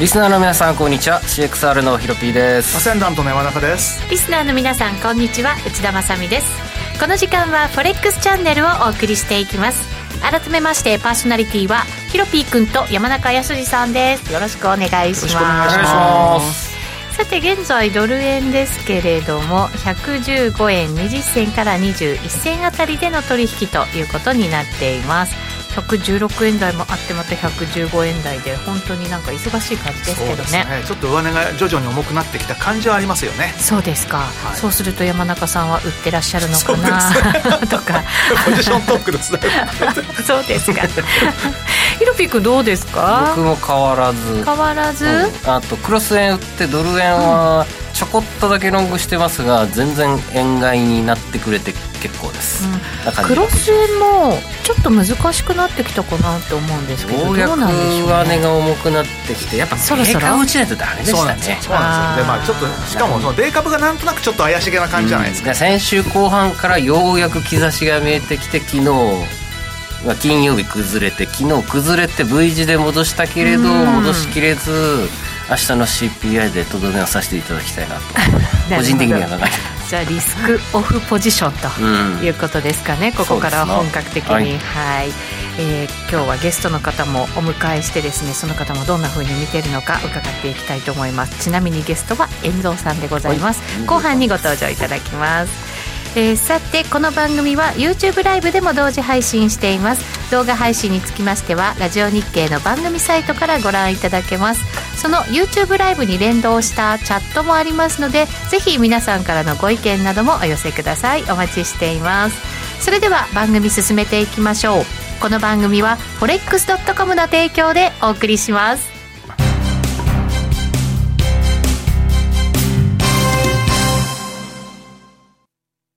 リスナーの皆さんこんにちは。CXR のヒロピーです。アセンダントの山中です。リスナーの皆さんこんにちは。内田まさです。この時間はフォレックスチャンネルをお送りしていきます。改めましてパーソナリティはヒロピーくんと山中康さんです。よろしくお願いします。さて現在ドル円ですけれども115円20銭から21銭あたりでの取引ということになっています116円台もあってまた115円台で本当になんか忙しい感じですけどね、ね、ちょっと上値が徐々に重くなってきた感じはありますよね。そうですか、はい、そうすると山中さんは売ってらっしゃるのかな、ね、とか。ポジショントークですね。そうですか。ヒロピー君どうですか？僕も変わらず。変わらず、うん、あとクロス円売ってドル円は、うんちょこっとだけロングしてますが全然円買いになってくれて結構です、うん、クロス円もちょっと難しくなってきたかなって思うんですけどようやく上値が重くなってきてやっぱそろそろ？落ちないとダメでしたね。そうなんですよ。でまあちょっとしかもその米株がなんとなくちょっと怪しげな感じじゃないですか、うん、先週後半からようやく兆しが見えてきて昨日まあ、金曜日崩れて昨日崩れて V 字で戻したけれど戻しきれず明日の CPI でとどめをさせていただきたいなと。個人的には考えてじゃあリスクオフポジションということですかね、うん、ここから本格的に。はい、はい。えー、今日はゲストの方もお迎えしてですねその方もどんなふうに見てるのか伺っていきたいと思います。ちなみにゲストは遠藤さんでございます、はい、後半にご登場いただきますえー、さてこの番組は YouTube ライブでも同時配信しています。動画配信につきましてはラジオ日経の番組サイトからご覧いただけます。その YouTube ライブに連動したチャットもありますのでぜひ皆さんからのご意見などもお寄せください。お待ちしています。それでは番組進めていきましょう。この番組は forex.com の提供でお送りします。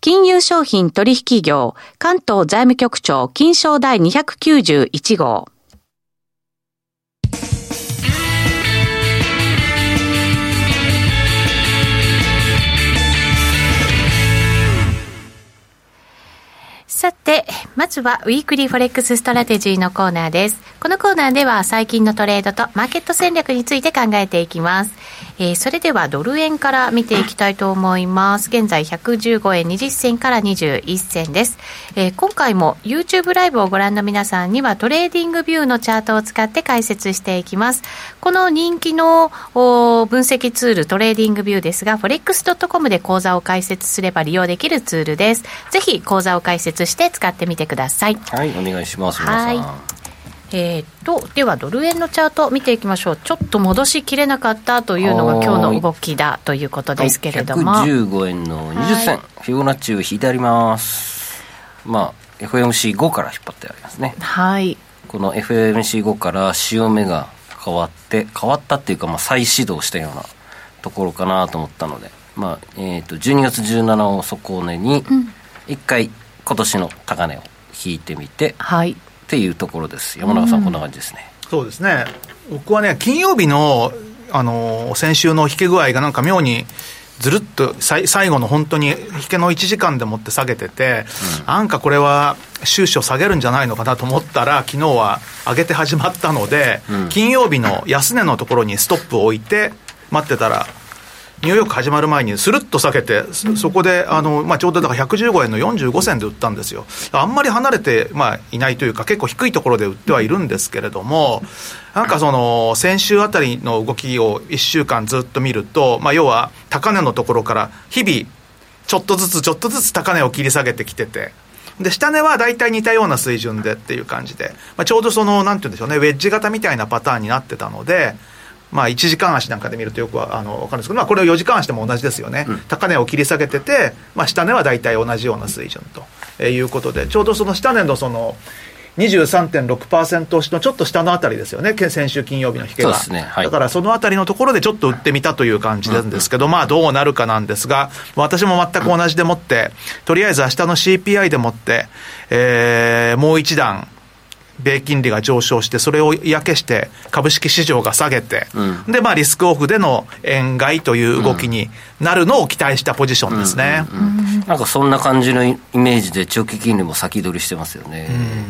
金融商品取引業関東財務局長金賞第291号さて、まずはウィークリーフォレックスストラテジーのコーナーです。このコーナーでは最近のトレードとマーケット戦略について考えていきます。えー、それではドル円から見ていきたいと思います。現在115円20銭から21銭です。えー、今回も YouTube ライブをご覧の皆さんにはトレーディングビューのチャートを使って解説していきます。この人気の分析ツールトレーディングビューですが、forex.com で口座を開設すれば利用できるツールです。ぜひ講座を開設して使ってみてください。はい、お願いします。はい。えー、とではドル円のチャート見ていきましょう。ちょっと戻しきれなかったというのが今日の動きだということですけれども、はい、115円の20銭、はい、フィボナッチを引いてあります。まあ FMC5 から引っ張ってありますね。はい。この FMC5 から潮目が変わって変わったっていうか、まあ、再始動したようなところかなと思ったので、まあえー、と12月17を底根に1回今年の高値を引いてみて、はいっていうところです。山中さん、こんな感じですね。そうですね。僕はね金曜日のあの先週の引け具合がなんか妙にずるっと最後の本当に引けの1時間でもって下げてて、うん、なんかこれは収支を下げるんじゃないのかなと思ったら、昨日は上げて始まったので、うん、金曜日の安値のところにストップを置いて、待ってたら、ニューヨーク始まる前にするっと下げて、そこであの、まあ、ちょうどだから115円の45銭で売ったんですよ、あんまり離れて、まあ、いないというか、結構低いところで売ってはいるんですけれども、なんかその先週あたりの動きを1週間ずっと見ると、まあ、要は高値のところから日々、ちょっとずつちょっとずつ高値を切り下げてきてて。で、下値は大体似たような水準でっていう感じで、まあ、ちょうどその、なんていうんでしょうね、ウェッジ型みたいなパターンになってたので、まあ、1時間足なんかで見るとよくあの分かるんですけど、まあ、これを4時間足でも同じですよね、うん、高値を切り下げてて、まあ、下値は大体同じような水準ということで、ちょうどその下値のその23.6%押しのちょっと下のあたりですよね、先週金曜日の引けが、ね。はい、だからそのあたりのところでちょっと売ってみたという感じなんですけど、うん、まあどうなるかなんですが、私も全く同じでもって、とりあえず明日の CPI でもって、えー、もう一段、米金利が上昇して、それを嫌気して、株式市場が下げて、うん、で、まあ、リスクオフでの円買いという動きになるのを期待したポジションですね。なんかそんな感じのイメージで、長期金利も先取りしてますよね。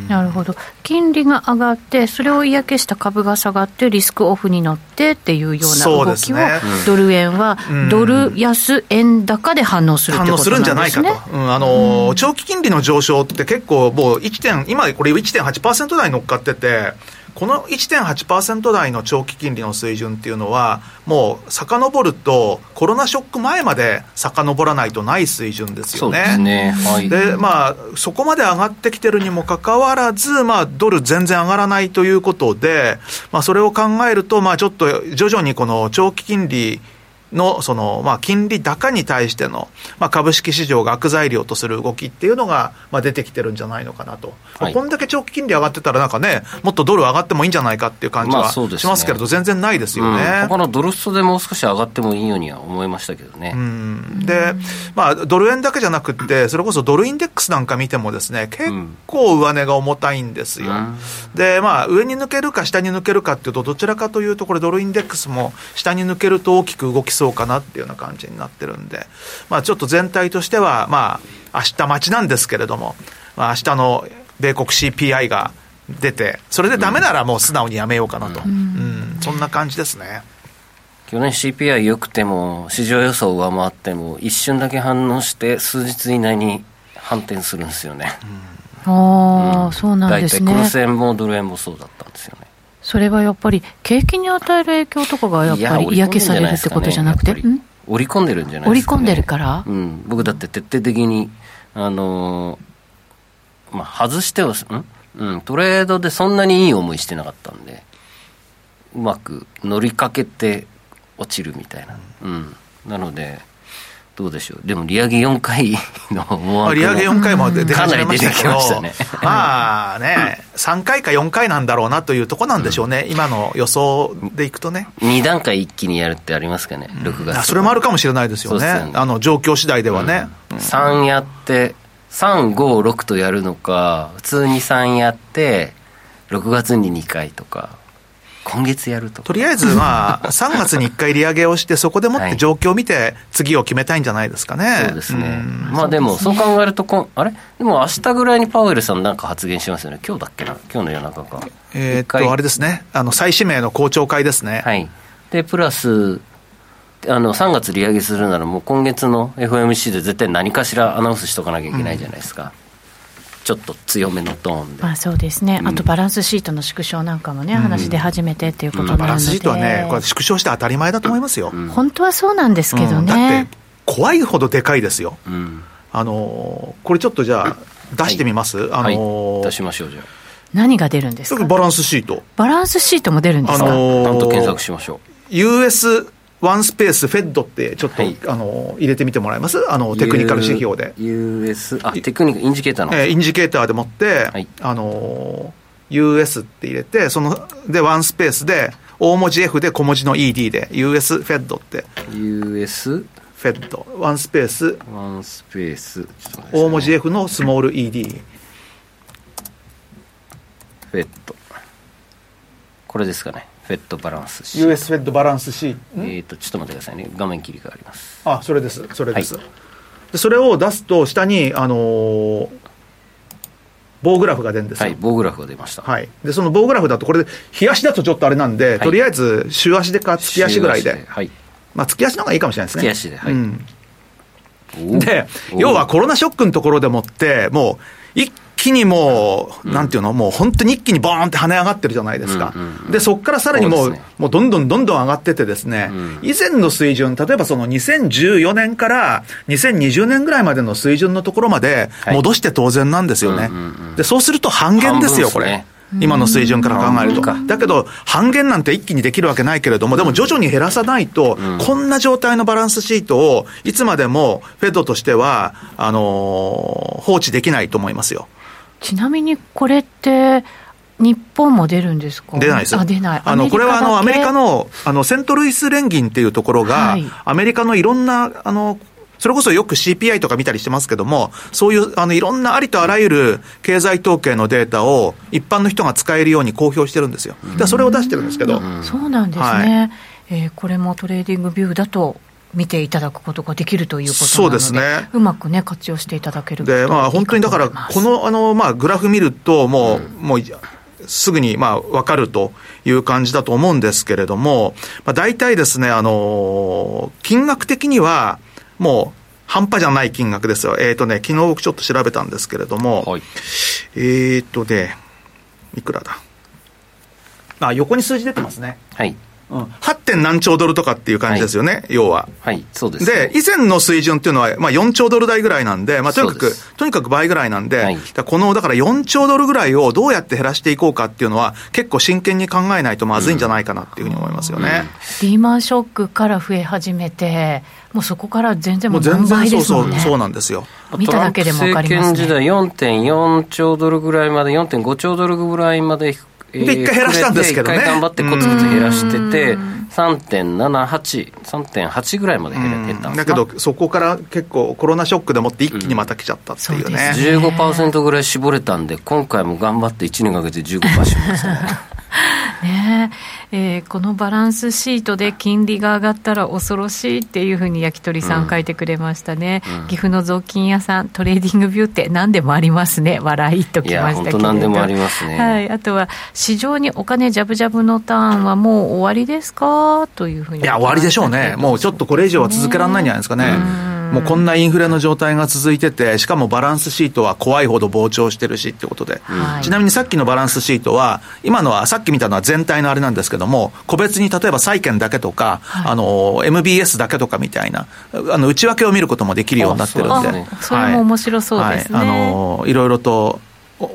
なるほど。金利が上がって、それを嫌気した株が下がって、リスクオフに乗ってっていうような動きを、ね、ドル円は、ドル安円高で反応するってことなんですね。反応するんじゃないかと。うん、あの、長期金利の上昇って結構もう1点、今これ1.8%台乗っかってて、この1.8%台の長期金利の水準っていうのは、もう遡ると、コロナショック前まで遡らないとない水準ですよね。そうですね。はい。で、まあ、そこまで上がってきてるにもかかわらず、まあ、ドル全然上がらないということで、まあ、それを考えると、まあ、ちょっと徐々にこの長期金利、のその、まあ、金利高に対しての、まあ、株式市場が悪材料とする動きっていうのが、まあ、出てきてるんじゃないのかなと、はい、こんだけ長期金利上がってたら、なんかね、もっとドル上がってもいいんじゃないかっていう感じはしますけれど、全然ないですよね。うん、他のドルストでもう少し上がってもいいようには思いましたけどね。で、まあ、ドル円だけじゃなくて、それこそドルインデックスなんか見てもですね、結構上値が重たいんですよ。うん、で、まあ、上に抜けるか下に抜けるかっていうと、どちらかというと、これ、ドルインデックスも下に抜けると大きく動きそうかなっていうような感じになってるんで、まあ、ちょっと全体としては、まあ明日待ちなんですけれども、まあ明日の米国 CPI が出て、それでだめならもう素直にやめようかなと、うん、うん、そんな感じですね。去年 CPI 良くても、市場予想を上回っても、一瞬だけ反応して、数日以内に反転するんですよね。うん、ああ、うん、そうなんですね。大体、黒線もドル円もそうだったんですよね。それはやっぱり、景気に与える影響とかがやっぱり嫌気されるってことじゃなくて、織り込んでるんじゃないですか、ね、織り込んでるから、うん、僕だって徹底的に、あのー、まあ、外してはん、うん、トレードでそんなにいい思いしてなかったんで、うまく乗りかけて落ちるみたいな、うん、なので、どうでしょう、でも利上げ4回の思惑利上げ4回も出てきましたね。まあね、3回か4回なんだろうなというとこなんでしょうね、うん、今の予想でいくとね。2段階一気にやるってありますかね、6月、それもあるかもしれないですよね、ね。あの状況次第ではね。うん、3やって、3、5、6とやるのか、普通に3やって、6月に2回とか。今月やるととりあえず、まあ、3月に1回利上げをして、そこでもって状況を見て、次を決めたいんじゃないですかね。そうですね。まあでも、そう考えるとこん、あれ？でも明日ぐらいにパウエルさんなんか発言しますよね。今日だっけな？今日の夜中か。えっと、あれですね。あの、再指名の公聴会ですね。はい。で、プラス、あの3月利上げするなら、もう今月の FOMC で絶対何かしらアナウンスしとかなきゃいけないじゃないですか。うんちょっと強めのトーンで、まあ、そうですね、あとバランスシートの縮小なんかもね、うん、話出始めてっていうことなので、バランスシートはね、これ、縮小して当たり前だと思いますよ、うん、本当はそうなんですけどね、だって怖いほどでかいですよ、あのこれちょっとじゃあ、出してみます、はい、あのはい、出しましょう、じゃあ。何が出るんですか？バランスシート。バランスシートも出るんですか、あのー、なんと検索しましょう。US ワンスペースフェッドってちょっと、はい、あの入れてみてもらえます？あのテクニカル指標で。US あテクニカルインジケーターの、えー、インジケーターでもって、はい、あの US って入れてそのでワンスペースで大文字 F で小文字の ED で US フェッドって。US フェッド。ワンスペース。ワンスペース、大文字 F のスモール ED フェッド。これですかねフェットバランス C US フェットバランス C えっ、とちょっと待ってくださいね画面切り替わりますあそれですそれです、はい、でそれを出すと下にあのー棒グラフが出るんですよ。はい、棒グラフが出ました。はい。で、その棒グラフだと、これで、日足だとちょっとあれなんで、はい、とりあえず、週足でか、月足ぐらいで。はい。まあ、月足の方がいいかもしれないですね。月足で、はい。うん、で、要はコロナショックのところでもって、もう、一気にもう、なんていうの、もう本当に一気にボーンって跳ね上がってるじゃないですか。で、そこからさらにもう、もうどんどんどんどん上がっててですね、以前の水準、例えばその2014年から2020年ぐらいまでの水準のところまで戻して当然なんですよね。で、そうすると半減ですよ、これ。今の水準から考えると。だけど、半減なんて一気にできるわけないけれども、でも徐々に減らさないと、こんな状態のバランスシートを、いつまでもフェッドとしては、あの放置できないと思いますよ。ちなみにこれって、日本も出るんですか？出ないです。あ出ない。あのこれはあのアメリカのあのセントルイス連銀っていうところが、はい、アメリカのいろんなあのそれこそよく CPI とか見たりしてますけども、そういうあのいろんなありとあらゆる経済統計のデータを一般の人が使えるように公表してるんですよ。でそれを出してるんですけど。そうなんですね。はい、えー、これもトレーディングビューだと見ていただくことができるということなので、そうですね、うまくね、活用していただけるで、まあ、本当にだから、このあの、まあ、グラフ見ると、もう、うん、もうすぐにまあ分かるという感じだと思うんですけれども、まあ、大体ですね、あの金額的には、もう半端じゃない金額ですよ。えっ、ー、とね、昨日僕ちょっと調べたんですけれども、はい、えっ、ー、とね、いくらだ？あ、横に数字出てますね。はい。うん、8. 点何兆ドルとかっていう感じですよね、はい、要は。はい、そうです、ね、で、以前の水準っていうのは、まあ、4兆ドル台ぐらいなんで、まあ、とにかく、とにかく倍ぐらいなんで、はい、この、だから4兆ドルぐらいをどうやって減らしていこうかっていうのは、結構真剣に考えないとまずいんじゃないかなっていうふうに思いますよね。うん、リーマンショックから増え始めて、もうそこから全然もう全然そうそう、そうなんですよ。見ただけでも分かりますね。政権時代4.4兆ドルぐらいまで、4.5兆ドルぐらいまでで、一回減らしたんですけどね。一回頑張ってコツコツ減らしてて、3.78、3.8ぐらいまで減減ったんだけど、そこから結構コロナショックでもって一気にまた来ちゃったっていうね。うん、15%ぐらい絞れたんで、今回も頑張って1年かけて15%絞りましたね。ね。えー、このバランスシートで金利が上がったら恐ろしいっていうふうに焼き鳥さん書いてくれましたね、うん、岐阜の雑巾屋さんトレーディングビューって何でもありますね。笑いときましたけど何でもありますね、はい、あとは市場にお金ジャブジャブのターンはもう終わりですか？というふうに。いや終わりでしょうね。もうちょっとこれ以上は続けられないんじゃないですかね、もうこんなインフレの状態が続いてて、しかもバランスシートは怖いほど膨張してるしってことで、はい、ちなみにさっきのバランスシートは、今のは、さっき見たのは全体のあれなんですけども、個別に例えば債券だけとか、はい、あの、MBS だけとかみたいな、あの、内訳を見ることもできるようになってるんで。それも面白そうですね。はい、あの、いろいろと、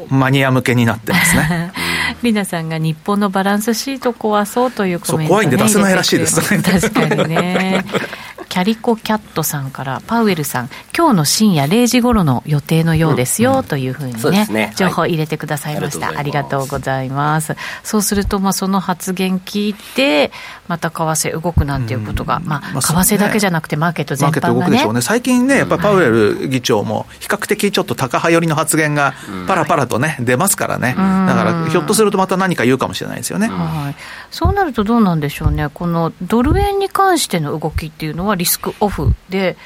マニア向けになってますね。リナさんが日本のバランスシート壊そうというコメント、ね、怖いんで出せないらしいですね。確かにね。キャリコキャットさんから、パウエルさん、今日の深夜0時頃の予定のようですよ、うん、というふうにね、ね情報入れてくださいました。はい、ありがとうございます。そうすると、まあ、その発言聞いて、また為替動くなんていうことが、うん、まあ、為替だけじゃなくて、マーケット全般が、ね、ね。最近ね、やっぱりパウエル議長も、比較的ちょっと高派寄りの発言が、パラパラとね、出ますからね。だから、ひょっとするとまた何か言うかもしれないですよね。はい。そうなるとどうなんでしょうね。このドル円に関しての動きっていうのはリスクオフで、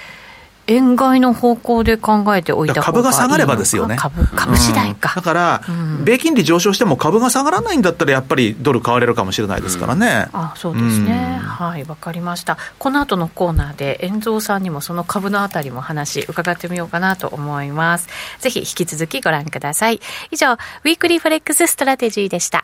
円買いの方向で考えておいた株が下がればですよね。株株次第か、うん、だから、うん、米金利上昇しても株が下がらないんだったら、やっぱりドル買われるかもしれないですからね。うん、あそうですね、はい、わかりました。この後のコーナーで、遠蔵さんにもその株のあたりも話、伺ってみようかなと思います。ぜひ引き続きご覧ください。以上、ウィークリーフォレックスストラテジーでした。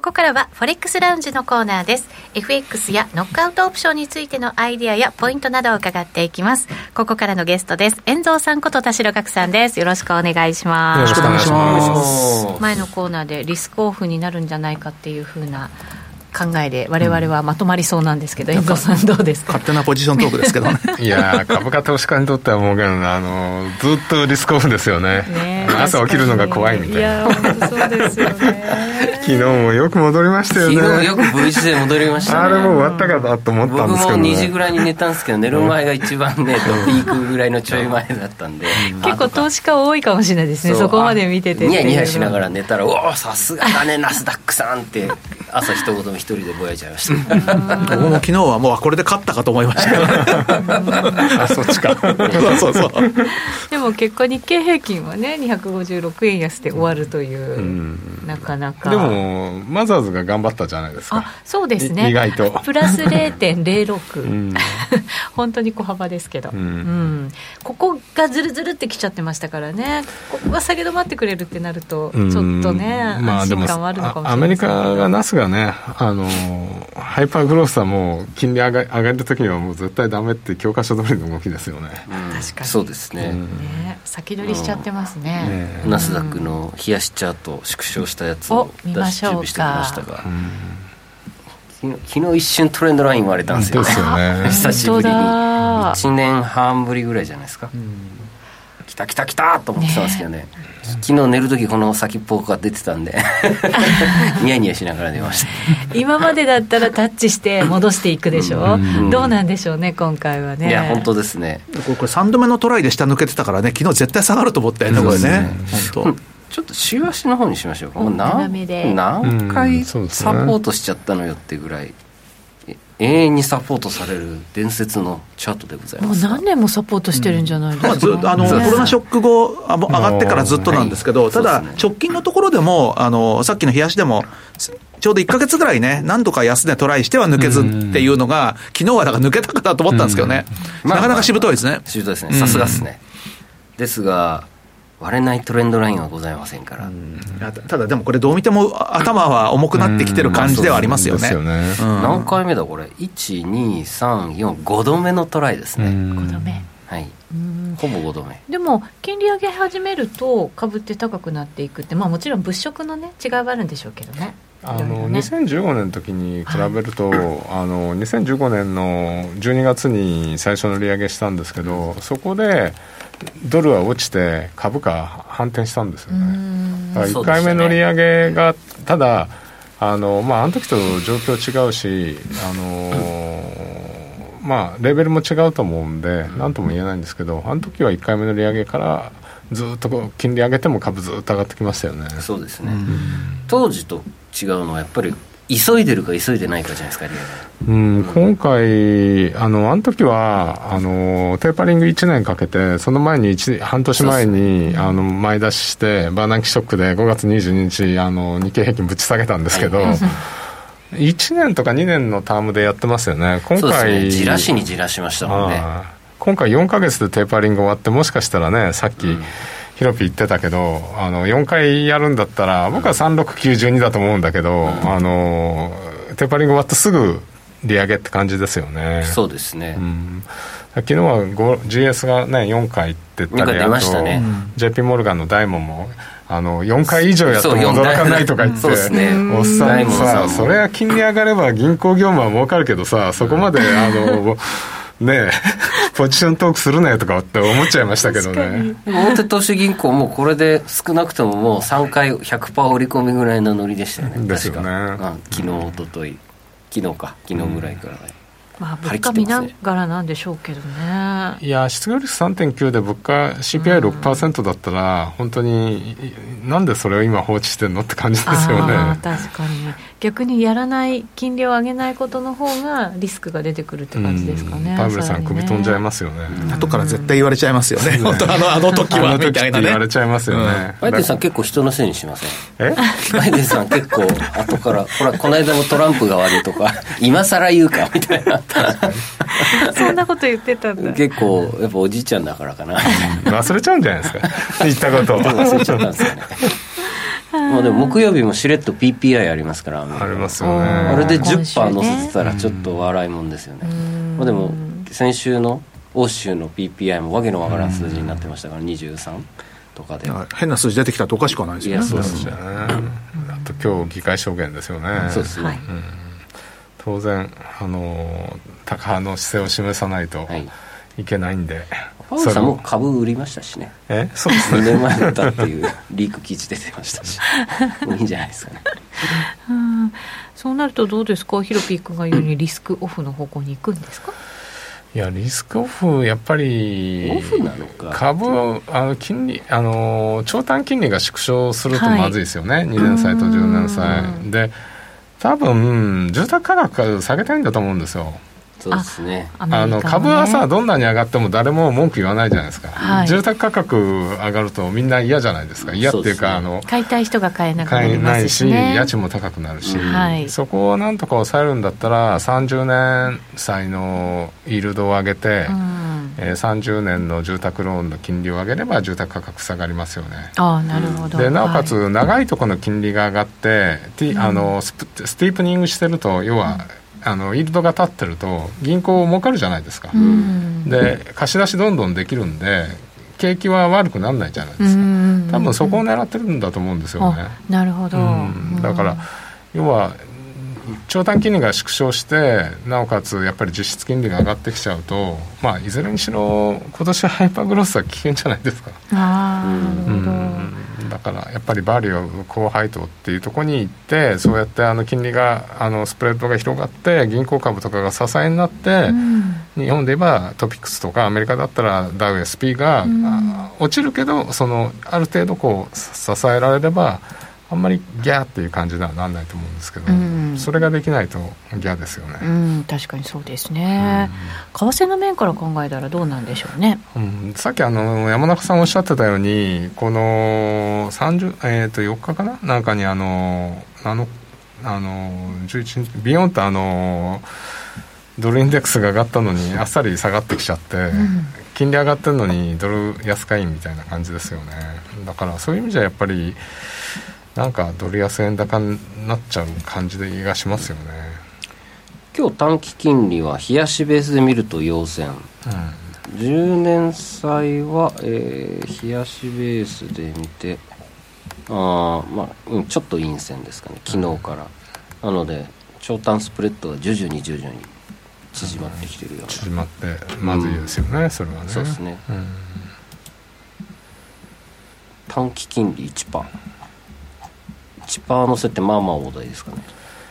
ここからはフォレックスラウンジのコーナーです。FX やノックアウトオプションについてのアイディアやポイントなどを伺っていきます。ここからのゲストです。遠藤さんこと田代岳さんです。よろしくお願いします。よろしくお願いします。前のコーナーでリスクオフになるんじゃないかっていうふうな考えで我々はまとまりそうなんですけど、遠、藤、さんどうですか？勝手なポジショントークですけどねいや株価投資家にとってはもうあのずっとリスクオフですよねね 朝起きるのが怖いみたいな。いや本当そうですよね。昨日もよく戻りましたよね。昨日よく V 字で戻りました、ね、あれもう終わったかなと思ったんですけど、ね、僕も2時ぐらいに寝たんですけど寝る前が一番ねピークぐらいのちょい前だったんで結構投資家多いかもしれないですねそこまで見ててニヤニヤしながら寝たら「おおさすがだねナスダックさん」って朝一言一人でぼやいちゃいました。僕も昨日はもうこれで勝ったかと思いました。あそっちか。そうそうそう。でも結果日経平均はね256円安で終わるという、うん、なかなか。でもマザーズが頑張ったじゃないですか。あそうですね。意外と。プラス0.06、うん、本当に小幅ですけど、うん、うん、ここがずるずるってきちゃってましたからね。ここが下げ止まってくれるってなるとちょっとね、まあ、安心感はあるのかもしれない、アメリカがナスがねあのハイパーグロースはもう金利上が上がる時にはもう絶対ダメって教科書通りの動きですよね、確かに。そうですね,、ね先取りしちゃってますね。ねナスダックの冷やしチャート縮小したやつを出し準備してきましたが、昨日一瞬トレンドライン割れたんですよ、ね、ですよね。久しぶりに。1年半ぶりぐらいじゃないですか、来た来た来たと思ってたんですけどね昨日寝る時この先っぽが出てたんで ニヤニヤしながら寝ました。今までだったらタッチして戻していくでしょ、うん、どうなんでしょうね今回はね。いや本当ですね。これこれ3度目のトライで下抜けてたからね昨日絶対下がると思ったよねこれね。本当。ちょっと週足の方にしましょうか。何何回サポートしちゃったのよってぐらい、永遠にサポートされる伝説のチャートでございますもう何年もサポートしてるんじゃないですか、うんまあ、あのコロナショック後あ上がってからずっとなんですけど、ただ、直近のところでもあのさっきの冷やしでもちょうど1か月ぐらいね、何度か安値トライしては抜けずっていうのが、昨日はだから抜けたかなと思ったんですけどね、なかなかしぶといですね。しぶといですね、さすがですね。ですが、割れないトレンドラインはございませんから、ただでもこれどう見ても頭は重くなってきてる感じではありますよね,、何回目だこれ？12345度目のトライですね。5度目。はい。ほぼ5度目。でも金利上げ始めると株って高くなっていくってまあもちろん物色のね違いはあるんでしょうけどね。あのね、2015年の時に比べると、はい、あの2015年の12月に最初の利上げしたんですけどそこでドルは落ちて株価反転したんですよね。だから1回目の利上げが、ただあのまああの時と状況違うしあのまあレベルも違うと思うんで何とも言えないんですけどあの時は1回目の利上げからずっと金利上げても株ずっと上がってきましたよね。そうですね。当時と違うのはやっぱり急いでるか急いでないかじゃないですか、うん、今回、あのあの時はあのテーパリング1年かけて、その前に半年前にあの前出しして、バーナンキショックで5月22日、あの日経平均ぶち下げたんですけど。はい。1年とか2年のタームでやってますよね、今回、ね、じらしにじらしましたもんね。今回4か月でテーパリング終わって、もしかしたらね、さっき、うんヒロピ言ってたけどあの4回やるんだったら僕は3692だと思うんだけど、うん、あのテーパリング終わってすぐ利上げって感じですよね。そうですね、うん、昨日は GS がね4回って言ったり、あと、ね、JP モルガンのダイモンもあの4回以上やっても驚かないとか言って、ね、おっさんさそれは金利上がれば銀行業務は儲かるけどさそこまであの ねポジショントークするなよとかって思っちゃいましたけどね。大手投資銀行もこれで少なくとももう3回100%織り込みぐらいのノリでしたよね。ですよね。昨日おととい昨日か。昨日ぐらいからね、うん。まあ、物価見ながらなんでしょうけどね。いや、失業率3.9で物価 CPI6% だったら、本当に、なんでそれを今放置してるのって感じですよね。確かに。逆にやらない、金利を上げないことの方がリスクが出てくるって感じですかね。パウエルさん、首飛んじゃいますよね。後から絶対言われちゃいますよね。本当あの、あの時はみたいなね。言われちゃいますよね。バイデンさん結構人のせいにしません？え？バイデンさん結構後から、ほら、この間もトランプが悪いとか、今更言うかみたいな。そんなこと言ってたんだ結構やっぱおじいちゃんだからかな忘れちゃうんじゃないですか 言ったこと忘れちゃったんですよねまあでも木曜日もしれっと PPI ありますからありますよね。あれで10%乗せてたらちょっと笑いもんですよね、まあ、でも先週の欧州の PPI もわけのわからん数字になってましたから23とかで。変な数字出てきたとおかしくはないですよね。そうですねあと今日議会証言ですよね。そうですね、はい。当然あの高派の姿勢を示さないとい。けないんで、はい、パウさんも株売りましたしね。え？そうですね。2年前だったっていう リーク記事出てましたし。いいんじゃないですかね。うん。そうなるとどうですか？ヒロピー君が言うようにリスクオフの方向に行くんですか？いやリスクオフやっぱりオフなのか。株あの金利あの長短金利が縮小するとまずいですよね、はい、2年債と10年債。で多分住宅価格下げたいんだと思うんですよそうですね。あの株はさどんなに上がっても誰も文句言わないじゃないですか、はい、住宅価格上がるとみんな嫌じゃないですか。嫌っていうか、ね、あの買いたい人が買えなくなりますし、ね、買えないし家賃も高くなるし、はい、そこをなんとか抑えるんだったら30年債のイールドを上げて、うん、えー、30年の住宅ローンの金利を上げれば住宅価格下がりますよね。あなるほど。でなおかつ長いところの金利が上がって、はい、あのススティープニングしてると要は、うんあのイールドが立ってると銀行儲かるじゃないですか、で貸し出しどんどんできるんで景気は悪くならないじゃないですか。多分そこを狙ってるんだと思うんですよね。なるほど、だから要は長短金利が縮小してなおかつやっぱり実質金利が上がってきちゃうと、まあ、いずれにしろ今年はハイパーグロスは危険じゃないですか。あなるほどだからやっぱりバリュー高配当っていうところに行ってそうやってあの金利があのスプレッドが広がって銀行株とかが支えになって、うん、日本で言えばトピックスとかアメリカだったらダウ SP が、うん、落ちるけどそのある程度こう支えられればあんまりギャーっていう感じにはなんないと思うんですけど、うん、それができないとギャーですよね、うん、確かにそうですね、うん、為替の面から考えたらどうなんでしょうね、うん、さっきあの山中さんおっしゃってたようにこの30、えー、と4日かな？なんかにあのあのあの11日ビヨンとあのドルインデックスが上がったのにあっさり下がってきちゃって、金利上がってるのにドル安買いみたいな感じですよね。だからそういう意味じゃやっぱりなんかドル安円高になっちゃう感じでがしますよね。今日短期金利は冷やしベースで見ると陽線、うん、10年債は、えー、冷やしベースで見てあまあ、うん、ちょっと陰線ですかね。昨日から、うん、なので長短スプレッドが徐々に徐々に縮まってきてるような、縮まってまずいですよね、それはね。そうですね、短期金利1%。1%乗せってまあまあ大台ですかね。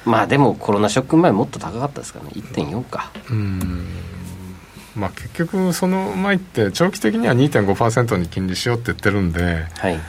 まあでもコロナショック前もっと高かったですかね。1.4か。うん。まあ結局その前って長期的には2.5%に金利しようって言ってるんで、はい、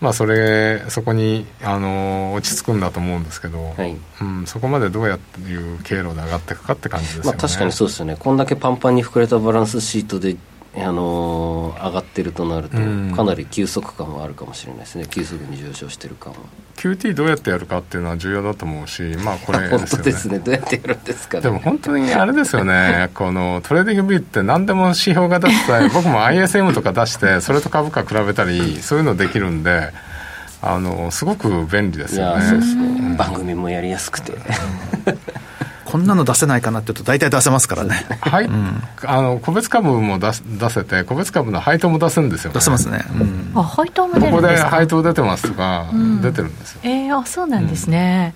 まあそれそこにあの落ち着くんだと思うんですけど、はい。うん、そこまでどうやっていう経路で上がっていくかって感じですよね、まあ、確かにそうですよね。こんだけパンパンに膨れたバランスシートであのー、上がってるとなると、かなり急速感はあるかもしれないですね、急速に上昇してる感は。QT どうやってやるかっていうのは重要だと思うし、まあこれ、ね、本当ですね、どうやってやるんですか、ね、でも本当にあれですよね、このトレーディングビューって何でも指標が出すと、僕も ISM とか出して、それと株価比べたり、そういうのできるんで。あのすごく便利ですよね。そうですね、番組もやりやすくて。こんなの出せないかなって言うと大体出せますからね。はい、うん、あの個別株も出出せて個別株の配当も出せるんですよ、ね、出せますね、うん、あ配当も出るんですか？ここで配当出てますとか、出てるんですよ。ええー、あそうなんですね、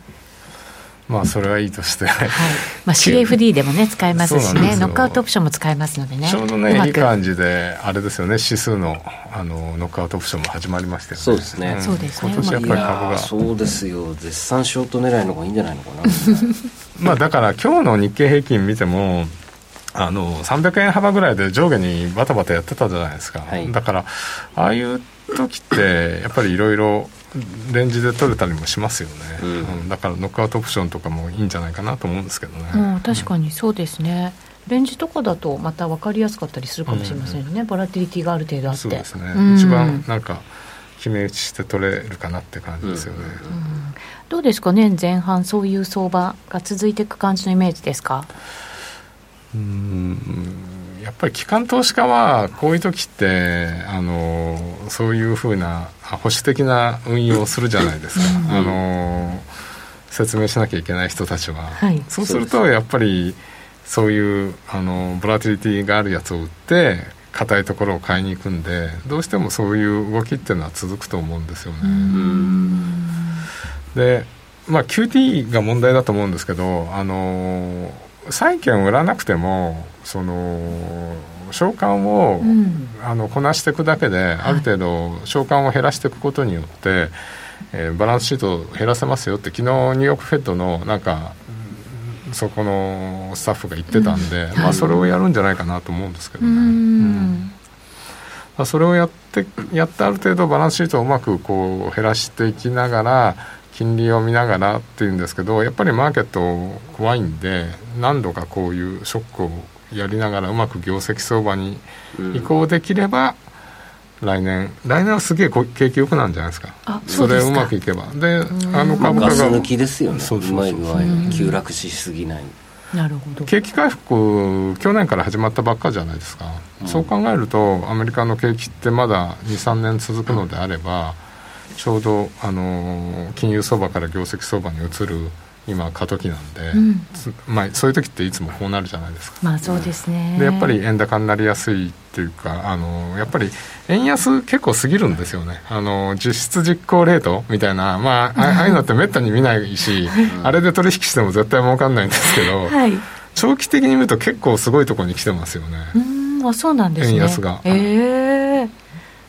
まあそれはいいとして、はい。まあ、CFD でもね使えますしねノックアウトオプションも使えますのでね。ちょうどねいい感じであれですよね指数のあのノックアウトオプションも始まりましたよね。そうですね、うん、そうですね。今年やっぱり株が。そうですよ。絶賛ショート狙いの方がいいんじゃないのかな。まあだから今日の日経平均見てもあの300円幅ぐらいで上下にバタバタやってたじゃないですか、はい、だからああいう時ってやっぱりいろいろレンジで取れたりもしますよね、うん、だからノックアウトオプションとかもいいんじゃないかなと思うんですけどね、うん、確かにそうですね、レンジとかだとまた分かりやすかったりするかもしれませんね、うん、ボラティリティがある程度あって。そうですね、うん、一番なんか決め打ちして取れるかなって感じですよね、どうですか年前半そういう相場が続いていく感じのイメージですか？うんやっぱり機関投資家はこういう時ってあのそういうふうな保守的な運用をするじゃないですか、あの説明しなきゃいけない人たちは、はい、そうするとやっぱりそういうあのボラティリティがあるやつを売って硬いところを買いに行くんでどうしてもそういう動きっていうのは続くと思うんですよね。でまあ QT が問題だと思うんですけどあの債券を売らなくてもその償還を、うん、あのこなしていくだけで、ある程度償還を減らしていくことによって、えー、バランスシートを減らせますよって昨日ニューヨークフェッドのなんかそこのスタッフが言ってたんで、うん、まあ、それをやるんじゃないかなと思うんですけどね。うん。それをやってやってある程度バランスシートをうまくこう減らしていきながら金利を見ながらっていうんですけどやっぱりマーケット怖いんで何度かこういうショックをやりながらうまく業績相場に移行できれば、うん、来年来年はすげえ景気よくなんじゃないですか。それうまくいけば。であの株価が抜きですよね。そうそうそう急落しすぎない。なるほど。景気回復去年から始まったばっかじゃないですか、うん、そう考えるとアメリカの景気ってまだ23年続くのであれば、ちょうど、あの金融相場から業績相場に移る今過渡期なんで、うん、まあ、そういう時っていつもこうなるじゃないですか。まあそうですね。でやっぱり円高になりやすいっていうかあのやっぱり円安結構すぎるんですよね。あの実質実行レートみたいな、まあ、ああいうのってめったに見ないし、あれで取引しても絶対儲かんないんですけど、はい、長期的に見ると結構すごいところに来てますよね。うんあそうなんですね。円安が。えー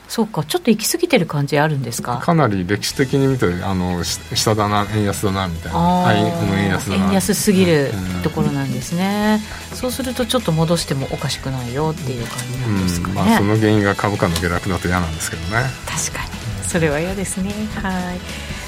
そうかちょっと行き過ぎてる感じあるんですか？かなり歴史的に見てあの下だな円安だなみたいな。はい円安円安すぎるところなんですね、うん、そうするとちょっと戻してもおかしくないよっていう感じなんですかね、うん、まあ、その原因が株価の下落だと嫌なんですけどね。確かに。それは嫌ですね。はい。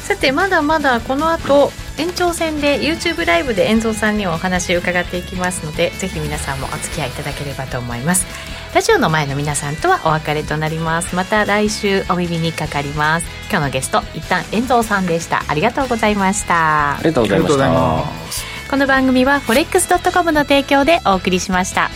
さてまだまだこの後延長戦で YouTube ライブで遠蔵さんにお話を伺っていきますのでぜひ皆さんもお付き合いいただければと思いますラジオの前の皆さんとはお別れとなります。また来週お耳にかかります。今日のゲスト一旦遠藤さんでした。ありがとうございました。ありがとうございました。この番組は forex.com の提供でお送りしました